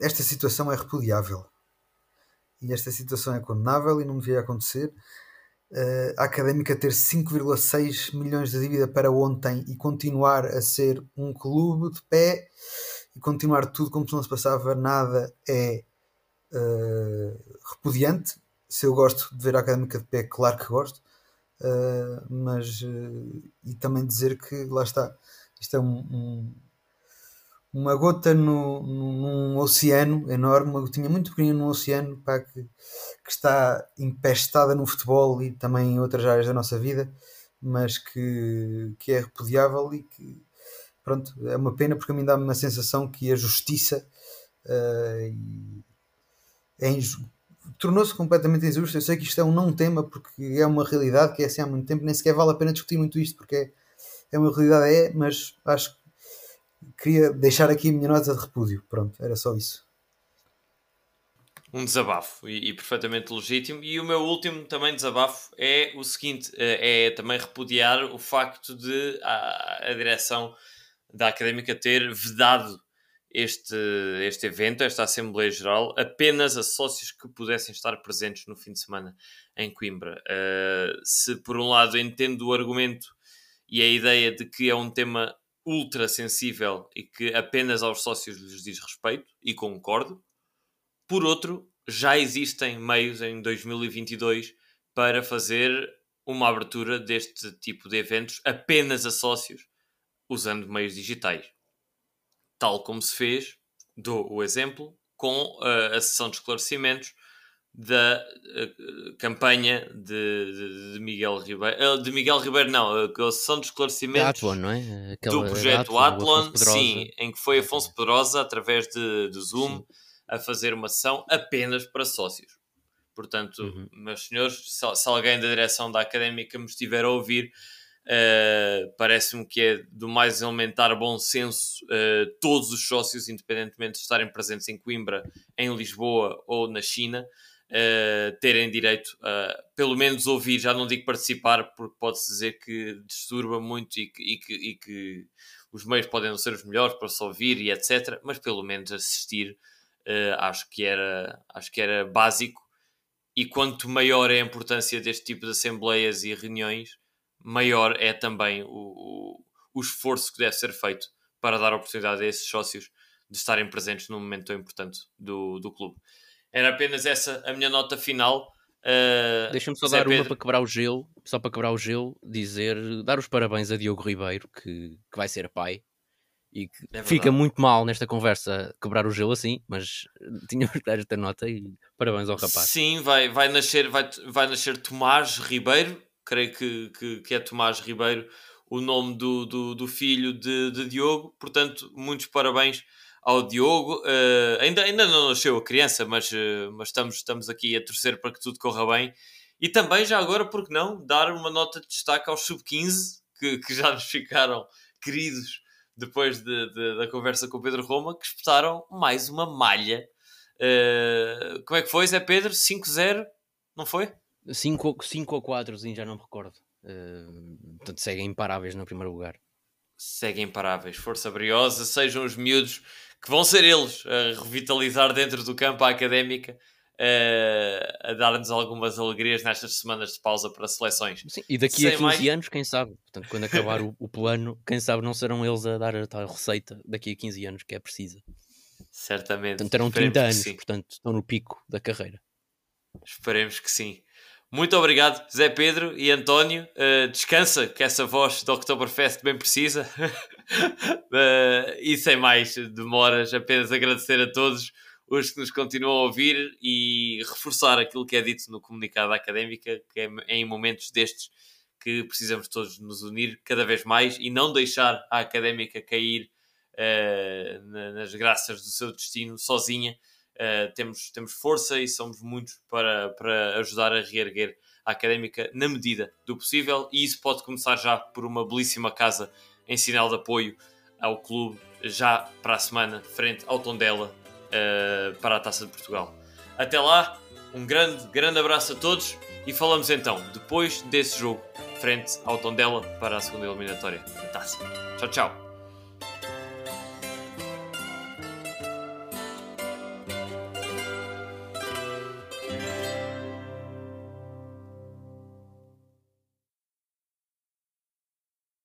esta situação é repudiável e esta situação é condenável e não devia acontecer. Uh, a académica ter 5,6 milhões de dívida para ontem e continuar a ser um clube de pé e continuar tudo como se não se passava nada é uh, repudiante se eu gosto de ver a académica de pé, claro que gosto, uh, mas uh, e também dizer que lá está, isto é um, um, uma gota no, num oceano enorme, uma gotinha muito pequenina num oceano pá, que, que está empestada no futebol e também em outras áreas da nossa vida, mas que, que é repudiável e que pronto, é uma pena porque a mim dá-me uma sensação que a justiça uh, é injusta tornou-se completamente injusto. Eu sei que isto é um não tema porque é uma realidade que é assim há muito tempo, nem sequer vale a pena discutir muito isto porque é, é uma realidade, é, mas acho que queria deixar aqui a minha nota de repúdio. Pronto, era só isso. Um desabafo e, e, perfeitamente legítimo. E o meu último também desabafo é o seguinte: eh, é também repudiar o facto de a, a direção da académica ter vedado este, este evento, esta Assembleia Geral, apenas a sócios que pudessem estar presentes no fim de semana em Coimbra. Uh, se por um lado entendo o argumento e a ideia de que é um tema ultra sensível e que apenas aos sócios lhes diz respeito, e concordo. Por outro, já existem meios em 2022 para fazer uma abertura deste tipo de eventos apenas a sócios, usando meios digitais. Tal como se fez, dou o exemplo, com uh, a sessão de esclarecimentos da uh, campanha de, de, de, Miguel Ribeiro. Uh, de Miguel Ribeiro, não, a sessão de esclarecimentos Atlon, não é? Aquela, do projeto Atlon, sim, em que foi Afonso Pedrosa, através de, de Zoom, sim. a fazer uma sessão apenas para sócios. Portanto, uhum. meus senhores, se, se, alguém da direção da académica me estiver a ouvir, uh, parece-me que é do mais elementar bom senso uh, todos os sócios, independentemente de estarem presentes em Coimbra, em Lisboa ou na China, uh, terem direito a, pelo menos, ouvir. Já não digo participar, porque pode-se dizer que disturba muito e que, e que, e que os meios podem não ser os melhores para se ouvir e etc. Mas pelo menos assistir, acho, que era, acho que era básico e quanto maior é a importância deste tipo de assembleias e reuniões, maior é também o, o, o esforço que deve ser feito para dar oportunidade a esses sócios de estarem presentes num momento tão importante do, do clube. Era apenas essa a minha nota final. Uh, Deixa-me só Zé dar Pedro... uma para quebrar o gelo, só para quebrar o gelo, dizer, dar os parabéns a Diogo Ribeiro, que, que vai ser pai e que é fica muito mal nesta conversa quebrar o gelo assim, mas tínhamos que dar esta nota e parabéns ao rapaz. Sim, vai, vai, nascer, vai, vai nascer Tomás Ribeiro, creio que, que, que é Tomás Ribeiro o nome do, do, do filho de, de, Diogo, portanto, muitos parabéns ao Diogo. Uh, ainda, ainda não nasceu a criança, mas, uh, mas estamos, estamos aqui a torcer para que tudo corra bem. E também, já agora, por que não, dar uma nota de destaque aos sub-15 que, que já nos ficaram queridos depois de, de, da conversa com o Pedro Roma, que espetaram mais uma malha. Uh, como é que foi, Zé Pedro? 5-0, não foi? 5 ou 4, sim, já não me recordo. Uh, portanto, seguem imparáveis no primeiro lugar. Seguem imparáveis, força briosa, sejam os miúdos que vão ser eles a revitalizar dentro do campo a académica uh, a dar-nos algumas alegrias nestas semanas de pausa para seleções. Sim, e daqui Sem a 15 mais... anos, quem sabe? Portanto, quando acabar o, o, plano, quem sabe não serão eles a dar a tal receita daqui a 15 anos que é precisa. Certamente. Portanto, terão 30 anos, portanto, estão no pico da carreira. Esperemos que sim. Muito obrigado, Zé Pedro e António. Uh, descansa, que essa voz do Oktoberfest bem precisa. uh, [LAUGHS] e sem mais demoras, apenas agradecer a todos os que nos continuam a ouvir e reforçar aquilo que é dito no comunicado académica, que é em momentos destes que precisamos todos nos unir cada vez mais e não deixar a académica cair uh, nas graças do seu destino sozinha. Uh, temos, temos força e somos muitos para, para ajudar a reerguer a académica na medida do possível, e isso pode começar já por uma belíssima casa em sinal de apoio ao clube, já para a semana, frente ao Tondela, uh, para a Taça de Portugal. Até lá, um grande, grande abraço a todos e falamos então depois desse jogo frente ao Tondela para a segunda eliminatória da Taça. Tchau, tchau.